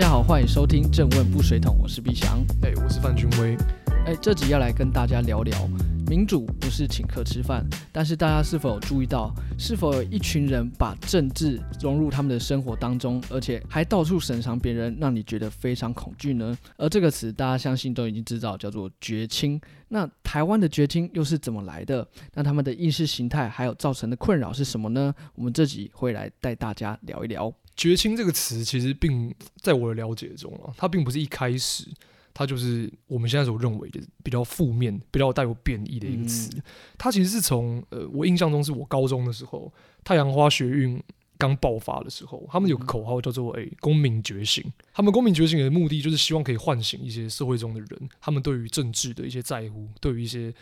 家好，欢迎收听《正问不水桶》，我是毕翔。哎、我是范君威。哎，这集要来跟大家聊聊，民主不是请客吃饭，但是大家是否有注意到，是否有一群人把政治融入他们的生活当中，而且还到处审查别人，让你觉得非常恐惧呢？而这个词大家相信都已经知道，叫做绝亲。那台湾的绝亲又是怎么来的？那他们的意识形态还有造成的困扰是什么呢？我们这集会来带大家聊一聊。绝亲这个词其实并在我的了解中啊，它并不是一开始，它就是我们现在所认为的比较负面、比较带有贬义的一个词。它其实是从呃，我印象中是我高中的时候，太阳花学运刚爆发的时候，他们有个口号叫做“诶、公民觉醒”。他们公民觉醒的目的就是希望可以唤醒一些社会中的人，他们对于政治的一些在乎，对于一些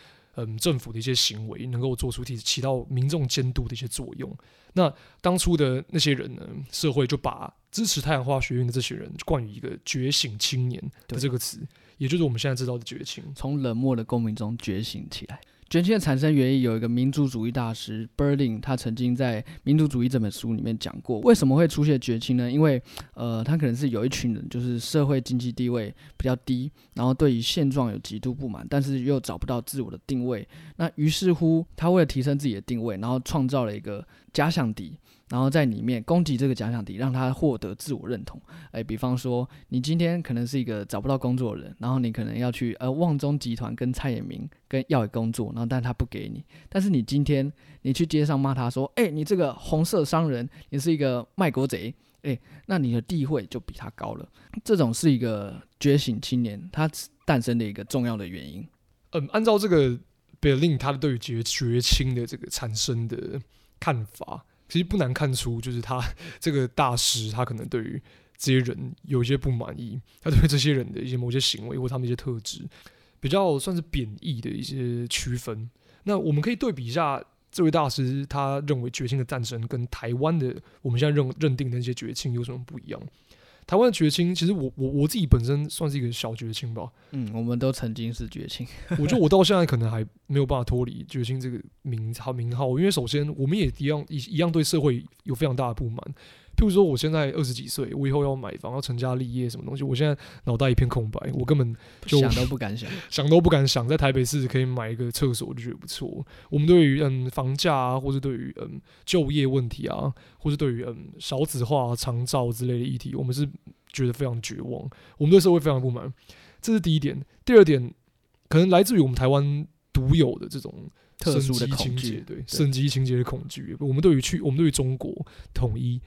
嗯政府的一些行为，能够做出起起到民众监督的一些作用。那当初的那些人呢，社会就把支持太阳花学运的这些人冠以一个“觉醒青年”的这个词，也就是我们现在知道的觉醒。从冷漠的公民中觉醒起来。觉醒的产生原因有一个民族主义大师 Berlin，他曾经在《民族主义》这本书里面讲过，为什么会出现绝亲呢？因为呃，他可能是有一群人就是社会经济地位比较低，然后对于现状有极度不满，但是又找不到自我的定位。那于是乎，他为了提升自己的定位，然后创造了一个假想敌。然后在里面攻击这个假想敌，让他获得自我认同。哎，比方说，你今天可能是一个找不到工作的人，然后你可能要去呃旺中集团跟蔡衍明跟要工作，然后但他不给你。但是你今天你去街上骂他说，哎，你这个红色商人，你是一个卖国贼，哎，那你的地位就比他高了。这种是一个觉醒青年他诞生的一个重要的原因。嗯，按照这个 Berlin 他对于绝绝亲的这个产生的看法，其实不难看出，就是他 这个大师他可能对于这些人有一些不满意，他对这些人的一些某些行为或他们一些特质，比较算是贬义的一些区分。那我们可以对比一下这位大师他认为绝亲的诞生跟台湾的我们现在认认定的那些绝亲有什么不一样？台湾的绝青，其实我我我自己本身算是一个小绝青吧，嗯，我们都曾经是绝青。我觉得我到现在可能还没有办法脱离绝青这个名号名号，因为首先我们也一样一一样对社会有非常大的不满。譬如说，我现在二十几岁，我以后要买房、要成家立业什么东西，我现在脑袋一片空白，我根本就想都不敢想。想都不敢想，在台北市可以买一个厕所，我就觉得不错。我们对于嗯房价啊，或是对于嗯就业问题啊，或是对于嗯少子化、长照之类的议题，我们是觉得非常绝望，我们对社会非常不满。这是第一点。第二点，可能来自于我们台湾独有的这种特殊的情恐惧节，对省级情节的恐惧。我们对于去，我们对于中国统一。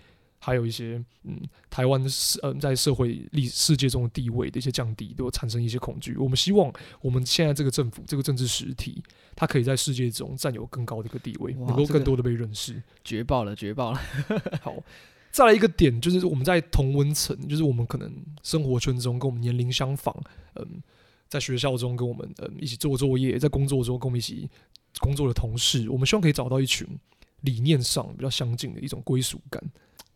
还有一些嗯，台湾社嗯在社会历世界中的地位的一些降低，都产生一些恐惧。我们希望我们现在这个政府这个政治实体，它可以在世界中占有更高的一个地位，能够更多的被认识。绝爆了，绝爆了！好，再来一个点就是我们在同温层，就是我们可能生活圈中跟我们年龄相仿，嗯，在学校中跟我们嗯一起做作业，在工作中跟我们一起工作的同事，我们希望可以找到一群理念上比较相近的一种归属感。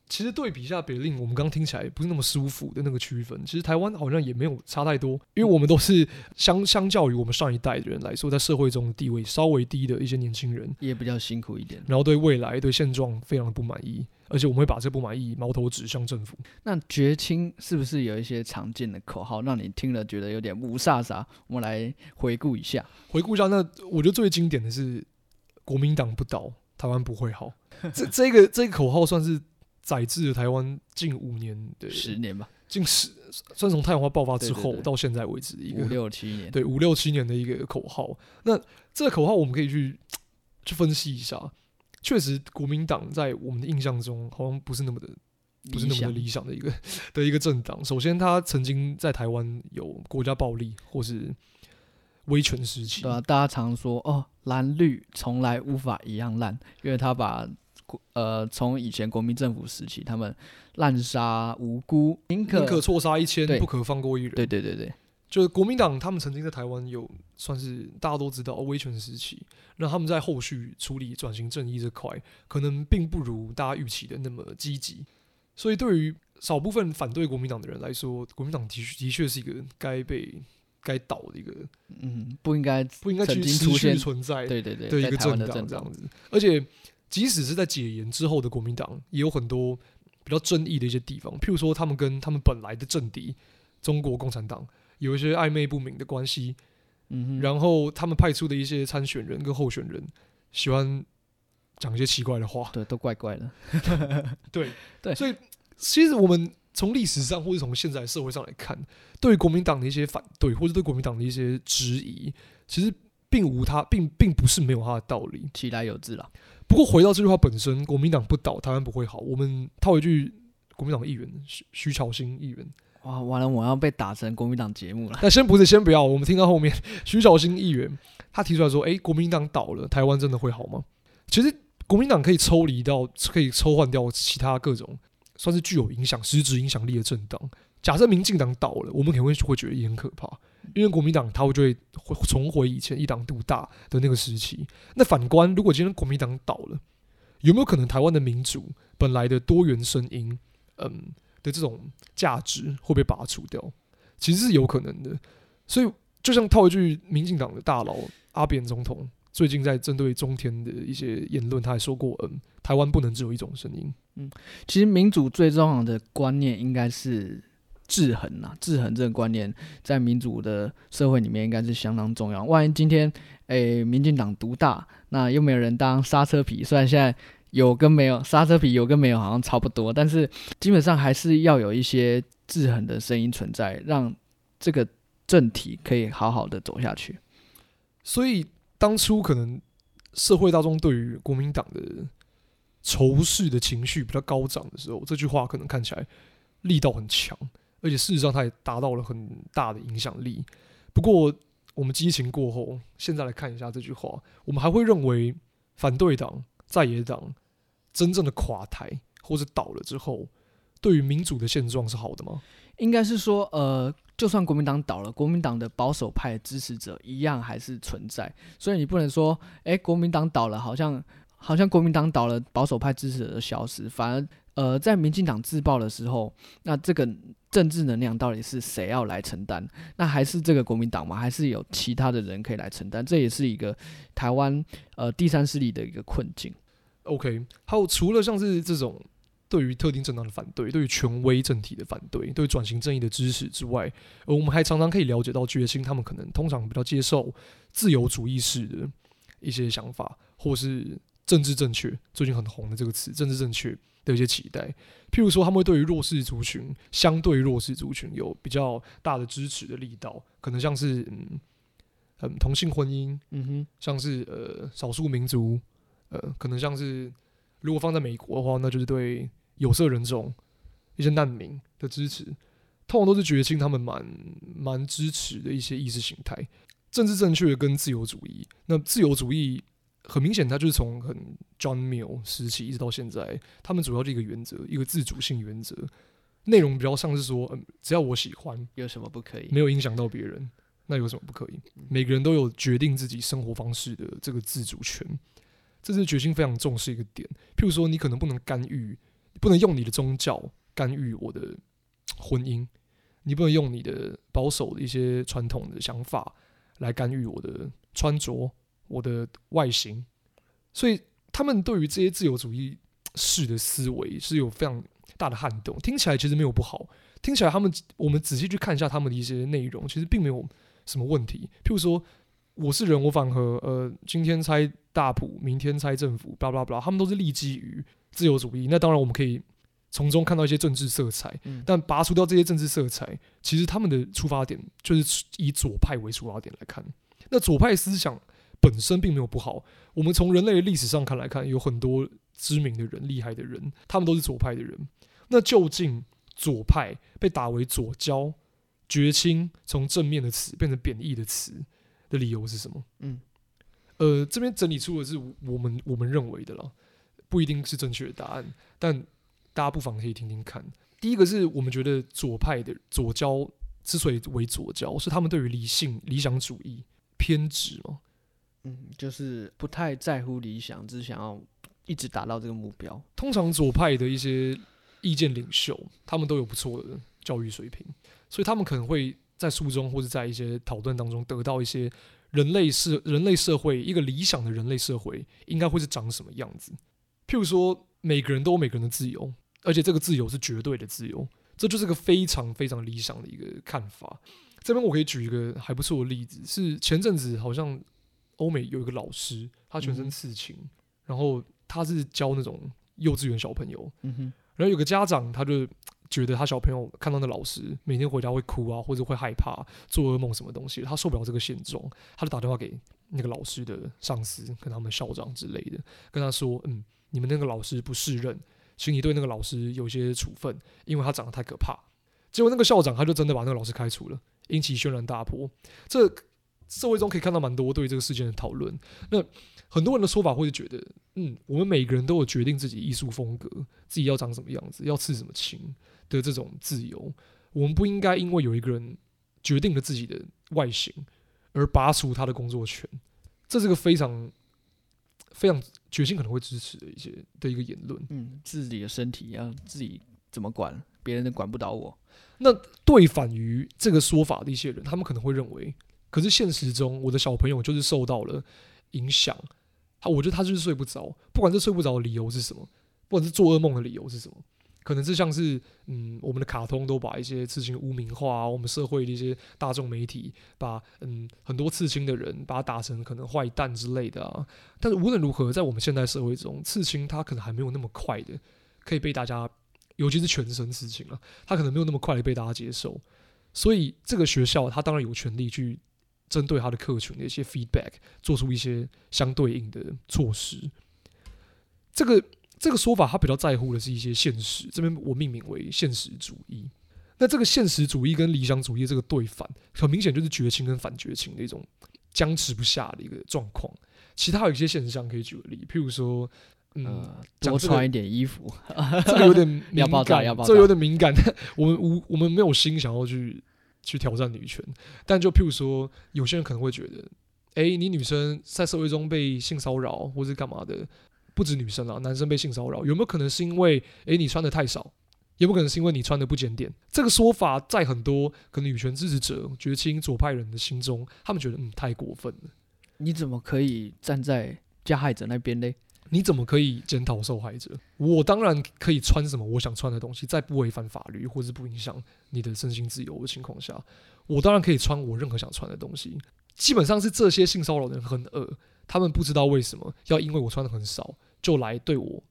其实对比一下别令，我们刚刚听起来不是那么舒服的那个区分，其实台湾好像也没有差太多，因为我们都是相相较于我们上一代的人来说，在社会中的地位稍微低的一些年轻人，也比较辛苦一点。然后对未来、对现状非常的不满意，而且我们会把这不满意矛头指向政府。那绝亲是不是有一些常见的口号，让你听了觉得有点无煞煞？我们来回顾一下。回顾一下，那我觉得最经典的是“国民党不倒，台湾不会好”。这这个这个口号算是载至了台湾近五年的十年吧，近十，算从太阳花爆发之后到现在为止一个五六七年。对五六七年的一个口号。那这个口号我们可以去 去分析一下。确实，国民党在我们的印象中好像不是那么的不是那么的理想的一个 的一个政党。首先，他曾经在台湾有国家暴力或是威权时期，对啊，大家常说哦，蓝绿从来无法一样烂，因为他把国呃从以前国民政府时期，他们滥杀无辜，宁可宁可错杀一千，不可放过一人。对对对对，就是国民党他们曾经在台湾有算是大家都知道哦威权时期，那他们在后续处理转型正义这块，可能并不如大家预期的那么积极。所以对于少部分反对国民党的人来说，国民党的确的确是一个该被该倒的一个嗯，不应该不应该去持经出现续存在对对对，的一个政党这样子。而且，即使是在解严之后的国民党，也有很多比较争议的一些地方，譬如说他们跟他们本来的政敌中国共产党有一些暧昧不明的关系，嗯，然后他们派出的一些参选人跟候选人喜欢讲一些奇怪的话，对，都怪怪的。对 对。所以其实我们从历史上或者从现在社会上来看，对于国民党的一些反对或者对国民党的一些质疑，其实并无他，并并不是没有他的道理。其来有自啦。不过回到这句话本身，国民党不倒，台湾不会好。我们套一句国民党议员徐徐巧新议员，哇，完了，我要被打成国民党节目了。那先不是，先不要，我们听到后面 徐巧芯议员他提出来说：“诶，国民党倒了，台湾真的会好吗？”其实国民党可以抽离到，可以抽换掉其他各种算是具有影响、实质影响力的政党。假设民进党倒了，我们可能会会觉得也很可怕，因为国民党他会就会会重回以前一党独大的那个时期。那反观，如果今天国民党倒了，有没有可能台湾的民主本来的多元声音，嗯的这种价值会被拔除掉？其实是有可能的。所以，就像套一句民进党的大佬阿扁总统最近在针对中天的一些言论，他还说过，嗯，台湾不能只有一种声音。嗯其实民主最重要的观念应该是制衡呐，制衡这个观念在民主的社会里面应该是相当重要。万一今天诶民进党独大，那又没有人当刹车皮，虽然现在有跟没有刹车皮有跟没有好像差不多，但是基本上还是要有一些制衡的声音存在，让这个政体可以好好的走下去。所以当初可能社会大众对于国民党的仇视的情绪比较高涨的时候，这句话可能看起来力道很强，而且事实上它也达到了很大的影响力。不过我们激情过后，现在来看一下这句话，我们还会认为反对党、在野党真正的垮台或者倒了之后，对于民主的现状是好的吗？应该是说，呃，就算国民党倒了，国民党的保守派支持者一样还是存在，所以你不能说，诶，国民党倒了，好像好像国民党倒了，保守派支持者消失，反而，呃，在民进党自爆的时候，那这个政治能量到底是谁要来承担？那还是这个国民党吗？还是有其他的人可以来承担？这也是一个台湾呃第三势力的一个困境。OK，还有除了像是这种对于特定政党的反对，对于权威政体的反对，对转型正义的支持之外，呃，我们还常常可以了解到决心他们可能通常比较接受自由主义式的一些想法，或是政治正确，最近很红的这个词“政治正确”的一些期待。譬如说，他们会对于弱势族群、相对弱势族群有比较大的支持的力道，可能像是嗯嗯同性婚姻，嗯哼，像是呃少数民族，呃，可能像是如果放在美国的话，那就是对有色人种、一些难民的支持，通常都是觉青他们蛮蛮支持的一些意识形态，政治正确跟自由主义。那自由主义很明显，它就是从很 John Mill 时期一直到现在，他们主要的一个原则，一个自主性原则，内容比较像是说，嗯，只要我喜欢，有什么不可以？没有影响到别人，那有什么不可以？每个人都有决定自己生活方式的这个自主权，这是决心非常重视一个点。譬如说，你可能不能干预，不能用你的宗教干预我的婚姻，你不能用你的保守的一些传统的想法来干预我的穿着、我的外形。所以，他们对于这些自由主义式的思维是有非常大的撼动。听起来其实没有不好，听起来他们我们仔细去看一下他们的一些内容，其实并没有什么问题。譬如说，我是人，我反和，呃，今天猜大普，明天猜政府，巴拉巴拉，他们都是立基于自由主义。那当然，我们可以从中看到一些政治色彩，嗯但拔除掉这些政治色彩，其实他们的出发点就是以左派为出发点来看。那左派思想本身并没有不好，我们从人类的历史上看来看，有很多知名的人、厉害的人，他们都是左派的人。那究竟左派被打为左交、绝亲，从正面的词变成贬义的词的理由是什么？嗯，呃，这边整理出的是我们我们认为的了，不一定是正确的答案，但大家不妨可以听听看。第一个是我们觉得左派的左交之所以为左交，是他们对于理性、理想主义偏执嘛？嗯，就是不太在乎理想，只想要一直达到这个目标。通常左派的一些意见领袖，他们都有不错的教育水平，所以他们可能会在书中或者在一些讨论当中得到一些人类社人类社会一个理想的人类社会应该会是长什么样子。譬如说，每个人都有每个人的自由，而且这个自由是绝对的自由，这就是个非常非常理想的一个看法。这边我可以举一个还不错的例子，是前阵子好像欧美有一个老师，他全身刺青，然后他是教那种幼稚园小朋友，嗯哼，然后有个家长他就觉得他小朋友看到那老师每天回家会哭啊，或者会害怕、做噩梦什么东西，他受不了这个现状，他就打电话给那个老师的上司，跟他们校长之类的，跟他说：“嗯，你们那个老师不适任，请你对那个老师有些处分，因为他长得太可怕。”结果那个校长他就真的把那个老师开除了。引起轩然大波，这社会中可以看到蛮多对这个事件的讨论。那很多人的说法会觉得，嗯，我们每个人都有决定自己艺术风格、自己要长什么样子、要刺什么青的这种自由。我们不应该因为有一个人决定了自己的外形而拔除他的工作权。这是个非常非常决心可能会支持的一些的一个言论。嗯，自己的身体要自己怎么管，别人都管不倒我。那对反于这个说法的一些人，他们可能会认为，可是现实中我的小朋友就是受到了影响，他我觉得他就是睡不着，不管是睡不着的理由是什么，不管是做噩梦的理由是什么，可能是像是嗯我们的卡通都把一些刺青污名化，我们社会的一些大众媒体把嗯很多刺青的人把他打成可能坏蛋之类的啊，但是无论如何，在我们现代社会中，刺青它可能还没有那么快的可以被大家。尤其是全身刺青啊，他可能没有那么快的被大家接受，所以这个学校他当然有权利去针对他的客群的一些 feedback 做出一些相对应的措施。这个这个说法他比较在乎的是一些现实，这边我命名为现实主义。那这个现实主义跟理想主义这个对反，很明显就是绝情跟反绝情的一种僵持不下的一个状况。其他有一些现象可以举个例，譬如说。嗯，多穿一点衣服，这个有点敏感，这有点敏感。我们无我们没有心想要去去挑战女权，但就譬如说，有些人可能会觉得，哎，你女生在社会中被性骚扰或是干嘛的，不止女生啊，男生被性骚扰，有没有可能是因为，哎，你穿的太少？有没有可能是因为你穿的不检点？这个说法在很多可能女权支持者、绝亲左派人的心中，他们觉得嗯太过分了。你怎么可以站在加害者那边呢？你怎么可以检讨受害者？我当然可以穿什么我想穿的东西，在不违反法律或是不影响你的身心自由的情况下，我当然可以穿我任何想穿的东西。基本上是这些性骚扰的人很恶，他们不知道为什么要因为我穿的很少就来对我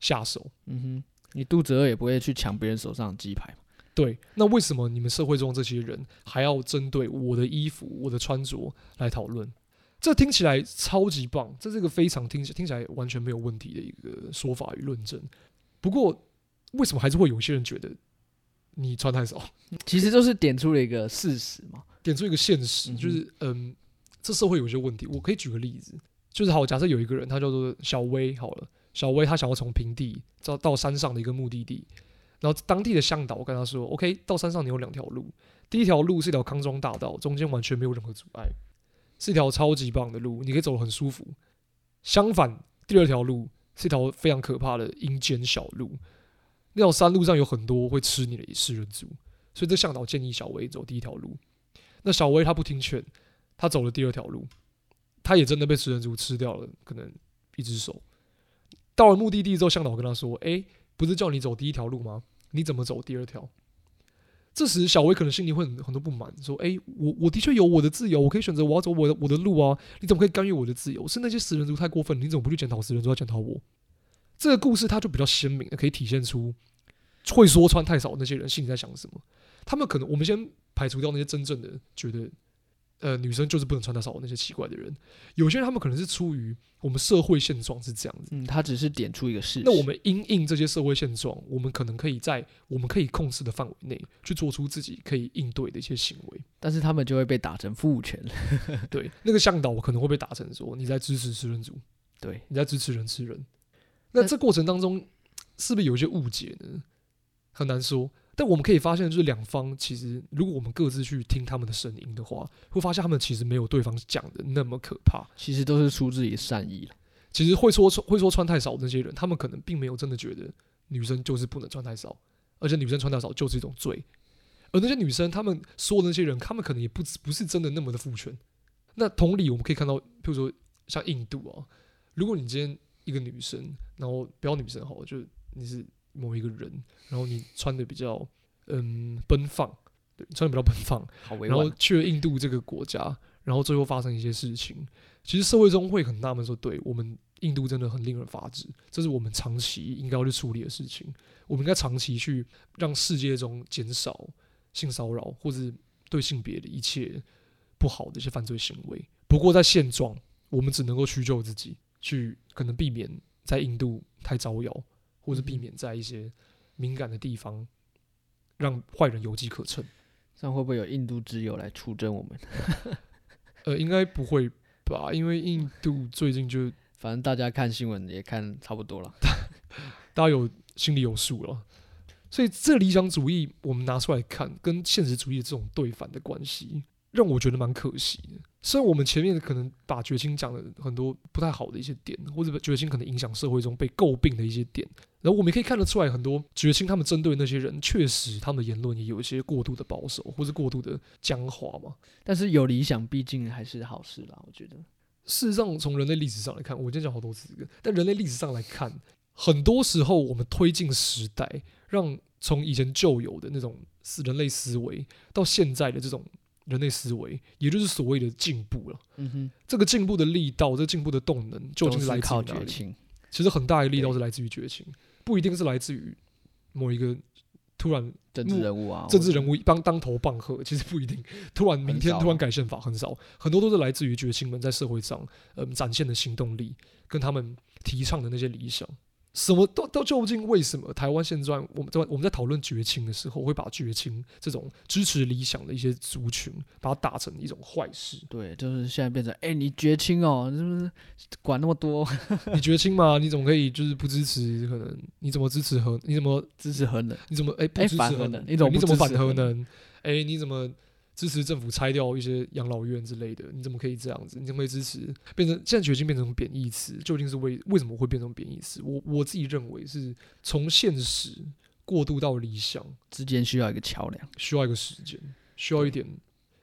下手。嗯哼，你肚子饿也不会去抢别人手上的鸡排对，那为什么你们社会中这些人还要针对我的衣服、我的穿着来讨论？这听起来超级棒，这是一个非常听起听起来完全没有问题的一个说法与论证。不过，为什么还是会有些人觉得你穿太少？其实就是点出了一个事实嘛，点出一个现实，就是嗯，这社会有些问题。我可以举个例子，就是好，假设有一个人，他叫做小薇，好了，小薇他想要从平地到到山上的一个目的地，然后当地的向导跟他说：“OK，到山上你有两条路，第一条路是一条康庄大道，中间完全没有任何阻碍。”是一条超级棒的路，你可以走得很舒服。相反，第二条路是一条非常可怕的阴间小路。那条山路上有很多会吃你的食人族，所以这向导建议小薇走第一条路。那小薇他不听劝，他走了第二条路，他也真的被食人族吃掉了，可能一只手。到了目的地之后，向导跟他说：“哎，不是叫你走第一条路吗？你怎么走第二条？”这时，小薇可能心里会很很多不满，说：“哎，我我的确有我的自由，我可以选择我要走我的我的路啊！你怎么可以干预我的自由？是那些死人族太过分，你怎么不去检讨死人族，要检讨我？”这个故事它就比较鲜明的，可以体现出会说穿太少的那些人心里在想什么。他们可能，我们先排除掉那些真正的觉得。呃，女生就是不能穿太少。那些奇怪的人，有些人他们可能是出于我们社会现状是这样子。嗯，他只是点出一个事实。那我们因应这些社会现状，我们可能可以在我们可以控制的范围内去做出自己可以应对的一些行为。但是他们就会被打成父权。对，那个向导可能会被打成说你在支持吃人族，对，你在支持人吃人。那这过程当中是不是有一些误解呢？很难说。但我们可以发现，就是两方其实，如果我们各自去听他们的声音的话，会发现他们其实没有对方讲的那么可怕。其实都是出自于善意其实会说会说穿太少那些人，他们可能并没有真的觉得女生就是不能穿太少，而且女生穿太少就是一种罪。而那些女生，他们说的那些人，他们可能也不不是真的那么的父权。那同理，我们可以看到，譬如说像印度啊，如果你今天一个女生，然后不要女生好，就你是某一个人，然后你穿的比较嗯奔放，对，穿的比较奔放，好然后。去了印度这个国家，然后最后发生一些事情，其实社会中会很纳闷说，对我们印度真的很令人发指，这是我们长期应该要去处理的事情，我们应该长期去让世界中减少性骚扰或者对性别的一切不好的一些犯罪行为。不过在现状，我们只能够屈就自己，去可能避免在印度太招摇，或是避免在一些敏感的地方让坏人有机可乘。这样会不会有印度之友来出征我们？呃，应该不会吧？因为印度最近就 反正大家看新闻也看差不多了。大家有心里有数了，所以这理想主义我们拿出来看，跟现实主义这种对反的关系，让我觉得蛮可惜的。虽然我们前面可能把绝情讲了很多不太好的一些点，或者绝情可能影响社会中被诟病的一些点，然后我们也可以看得出来，很多绝情他们针对那些人，确实他们的言论也有一些过度的保守，或是过度的僵化嘛。但是有理想，毕竟还是好事啦。我觉得，事实上，从人类历史上来看，我今天讲好多次这个，但人类历史上来看，很多时候我们推进时代，让从以前旧有的那种思人类思维，到现在的这种人类思维，也就是所谓的进步了。嗯哼，这个进步的力道，这个进步的动能，究竟是来自于？绝情。其实很大的力道是来自于绝情，不一定是来自于某一个突然政治人物啊，政治人物当当头棒喝，其实不一定。突然明天突然改宪法很少，很多都是来自于绝情们在社会上嗯展现的行动力，跟他们提倡的那些理想。什么都都究竟为什么台湾现在我们在我们在讨论绝情的时候，会把绝情这种支持理想的一些族群，把它打成一种坏事？对，就是现在变成，哎、你绝亲哦，是不是管那么多，你绝情嘛？你怎么可以就是不支持？可能你怎么支持核？你怎么支持核能？你怎么哎、不哎支持核能？反核能你怎么不支持核核能？哎、你怎么支持政府拆掉一些养老院之类的？你怎么可以这样子？你怎么会支持变成现在决心变成贬义词？究竟是为为什么会变成贬义词？我我自己认为是从现实过渡到理想，之间需要一个桥梁。需要一个时间，需要一点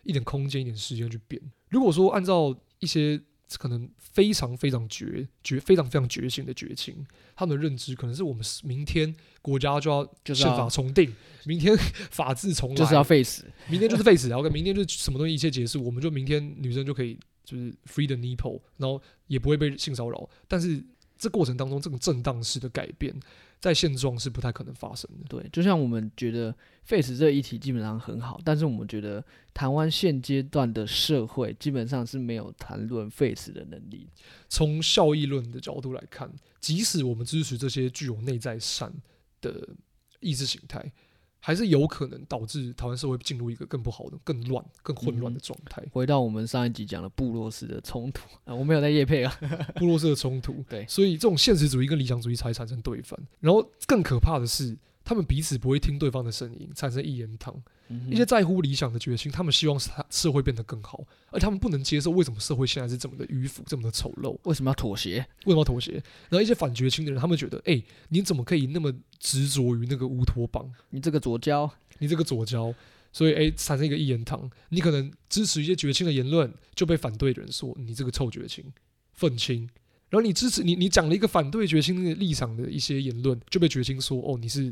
一点空间、一点时间去变。如果说按照一些可能非常非常绝绝非常非常觉醒的绝情，他们的认知可能是我们明天国家就要就是宪法重定，明天法治重来，就是要 face，明天就是 face，然后跟明天就什么东西一切结束，我们就明天女生就可以就是 free the nipple，然后也不会被性骚扰。但是这过程当中，这种震荡式的改变，在现状是不太可能发生的。对，就像我们觉得 face 这个议题基本上很好，但是我们觉得台湾现阶段的社会基本上是没有谈论 face 的能力。从效益论的角度来看，即使我们支持这些具有内在善的意识形态，还是有可能导致台湾社会进入一个更不好的、更乱、更混乱的状态。回到我们上一集讲的部落式的冲突 啊，我没有在夜配啊，部落式的冲突，对所以这种现实主义跟理想主义才会产生对反。然后更可怕的是，他们彼此不会听对方的声音，产生一言堂。一些在乎理想的决心，他们希望社社会变得更好，而他们不能接受为什么社会现在是这么的迂腐、这么的丑陋。为什么要妥协？为什么要妥协？然后一些反绝情的人，他们觉得，哎、你怎么可以那么执着于那个乌托邦？你这个左交，你这个左交，所以哎、产生一个一言堂。你可能支持一些绝情的言论，就被反对的人说你这个臭绝情、愤青。然后你支持你你讲了一个反对绝情的立场的一些言论，就被绝情说哦你是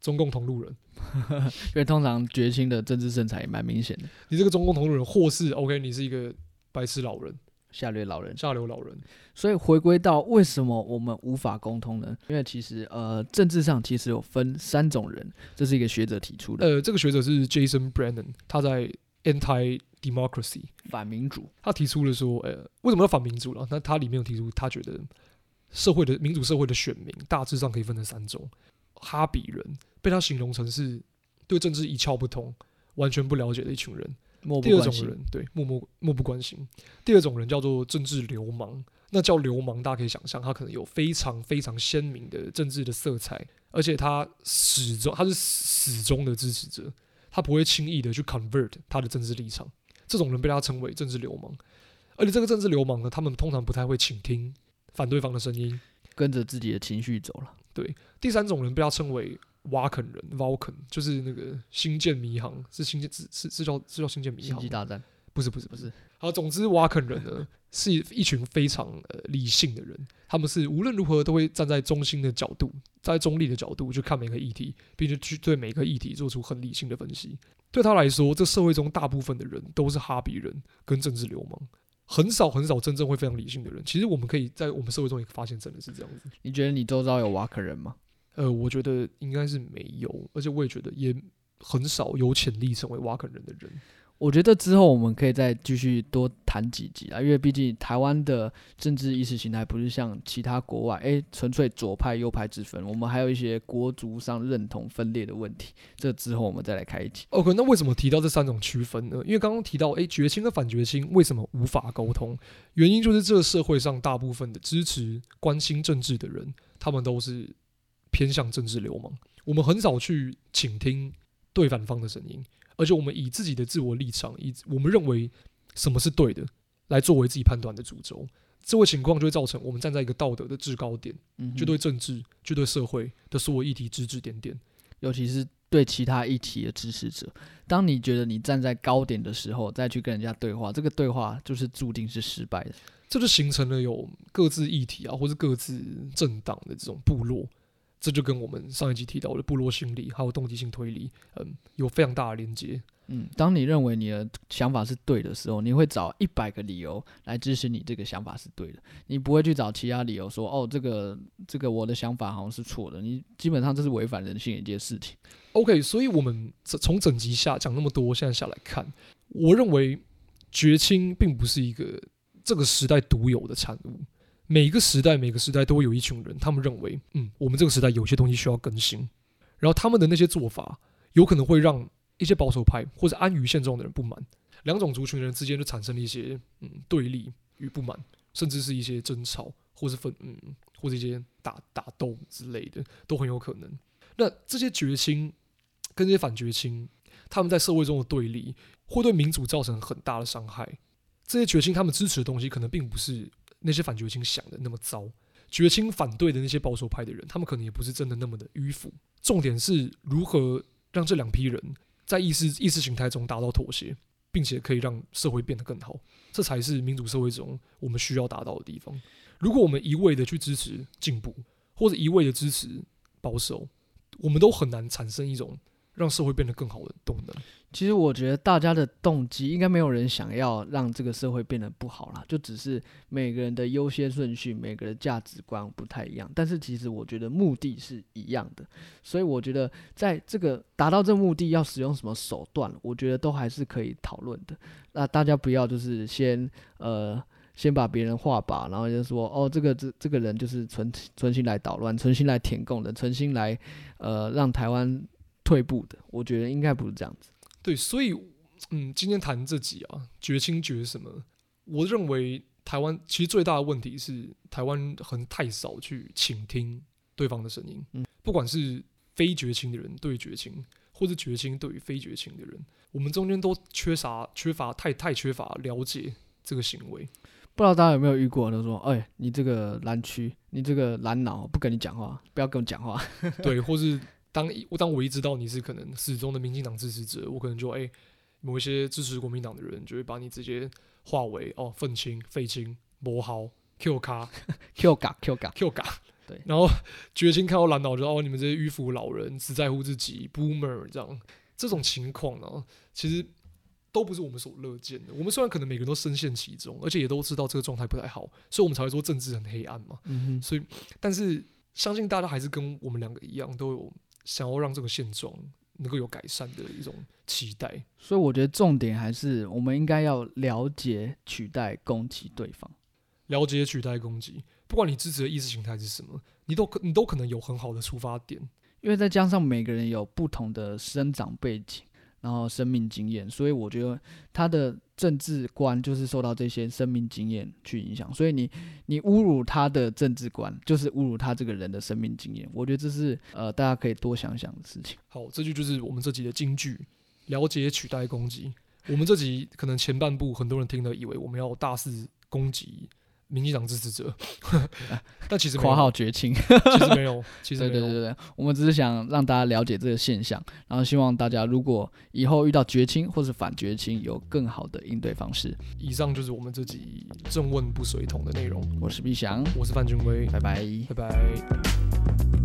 中共同路人，因为通常绝亲的政治色彩也蛮明显的，你这个中共同路人，或是 OK 你是一个白痴老人、下流老人。下流老人。所以回归到为什么我们无法沟通呢？因为其实呃，政治上其实有分三种人，这是一个学者提出的，呃，这个学者是 Jason Brennan，他在 Anti Democracy 反民主。他提出了说，呃，为什么要反民主了？那他里面有提出，他觉得社会的民主社会的选民大致上可以分成三种：哈比人被他形容成是对政治一窍不通、完全不了解的一群人；漠不关心第二种人，对漠漠漠不关心；第二种人叫做政治流氓。那叫流氓，大家可以想象，他可能有非常非常鲜明的政治的色彩，而且他始终他是始终的支持者，他不会轻易的去 convert 他的政治立场。这种人被他称为政治流氓，而且这个政治流氓呢，他们通常不太会倾听反对方的声音。跟着自己的情绪走了。对第三种人被他称为挖坑人 （Vulcan），就是那个星舰迷航，是星舰是是是叫是叫星舰迷航？星际大战不是不是不是。好，总之挖坑人呢是一群非常呃理性的人，他们是无论如何都会站在中心的角度，在中立的角度去看每个议题，并且去对每个议题做出很理性的分析。对他来说，这社会中大部分的人都是哈比人跟政治流氓，很少很少真正会非常理性的人。其实我们可以在我们社会中也发现，真的是这样子。你觉得你周遭有瓦克人吗？呃，我觉得应该是没有，而且我也觉得也很少有潜力成为瓦肯人的人。我觉得之后我们可以再继续多谈几集啊，因为毕竟台湾的政治意识形态不是像其他国外，诶纯粹左派右派之分，我们还有一些国族上认同分裂的问题。这之后我们再来开一集。OK，那为什么提到这三种区分呢？因为刚刚提到，诶，绝亲跟反绝亲为什么无法沟通？原因就是这个社会上大部分的支持、关心政治的人，他们都是偏向政治流氓。我们很少去倾听对反方的声音。而且我们以自己的自我立场，以我们认为什么是对的，来作为自己判断的主轴，这个情况就会造成我们站在一个道德的制高点，就对政治、就对社会的所有议题指指点点，尤其是对其他议题的支持者。当你觉得你站在高点的时候，再去跟人家对话，这个对话就是注定是失败的。这就形成了有各自议题啊，或者各自政党的这种部落。这就跟我们上一集提到的部落心理还有动机性推理，嗯，有非常大的连接。嗯，当你认为你的想法是对的时候，你会找一百个理由来支持你这个想法是对的，你不会去找其他理由说，哦，这个这个我的想法好像是错的。你基本上这是违反人性的一件事情。OK，所以我们从整集下讲那么多，现在下来看，我认为绝亲并不是一个这个时代独有的产物。每一个时代，每个时代都会有一群人，他们认为，嗯，我们这个时代有些东西需要更新，然后他们的那些做法有可能会让一些保守派或者安于现状的人不满，两种族群人之间就产生了一些嗯对立与不满，甚至是一些争吵，或是分嗯或者一些打打斗之类的都很有可能。那这些绝亲跟这些反绝亲，他们在社会中的对立，会对民主造成很大的伤害。这些绝亲他们支持的东西，可能并不是。那些反绝亲想的那么糟，绝亲反对的那些保守派的人，他们可能也不是真的那么的迂腐。重点是如何让这两批人在意识意识形态中达到妥协，并且可以让社会变得更好，这才是民主社会中我们需要达到的地方。如果我们一味的去支持进步，或者一味的支持保守，我们都很难产生一种。让社会变得更好的动能。其实我觉得大家的动机应该没有人想要让这个社会变得不好啦，就只是每个人的优先顺序、每个人价值观不太一样。但是其实我觉得目的是一样的，所以我觉得在这个达到这目的要使用什么手段，我觉得都还是可以讨论的。那大家不要就是先呃先把别人话把，然后就说哦这个这这个人就是存存心来捣乱、存心来填供的、存心来呃让台湾。退步的，我觉得应该不是这样子。对，所以，嗯，今天谈这集啊，绝亲绝什么？我认为台湾其实最大的问题是台湾很太少去倾听对方的声音。嗯，不管是非绝情的人对绝情，或是绝情对于非绝情的人，我们中间都缺啥缺乏太太缺乏了解这个行为。不知道大家有没有遇过？都说，哎，你这个蓝区，你这个蓝脑，不跟你讲话，不要跟我讲话。对，或是。当我当我一知道你是可能始终的民进党支持者，我可能就哎，某一些支持国民党的人就会把你直接化为哦愤青、废青、魔豪、Q 卡、Q 嘎、Q 嘎、Q 嘎。对，然后绝情看到蓝岛就哦，你们这些迂腐老人只在乎自己，Boomer 这样这种情况呢，其实都不是我们所乐见的。我们虽然可能每个人都深陷其中，而且也都知道这个状态不太好，所以我们才会说政治很黑暗嘛。嗯哼。所以，但是相信大家还是跟我们两个一样都有。想要让这个现状能够有改善的一种期待，所以我觉得重点还是我们应该要了解取代攻击对方，了解取代攻击，不管你支持的意识形态是什么，你都可你都可能有很好的出发点，因为再加上每个人有不同的生长背景。然后生命经验，所以我觉得他的政治观就是受到这些生命经验去影响。所以你你侮辱他的政治观，就是侮辱他这个人的生命经验。我觉得这是呃大家可以多想想的事情。好，这句就是我们这集的金句：了解取代攻击。我们这集可能前半部很多人听了以为我们要大肆攻击民进党支持者，但其实没括有号绝情。其实没有，其实。对对对对，我们只是想让大家了解这个现象，然后希望大家如果以后遇到绝亲或是反绝亲，有更好的应对方式。以上就是我们这集正问不随同的内容。我是毕翔，我是范俊威，拜拜。拜拜。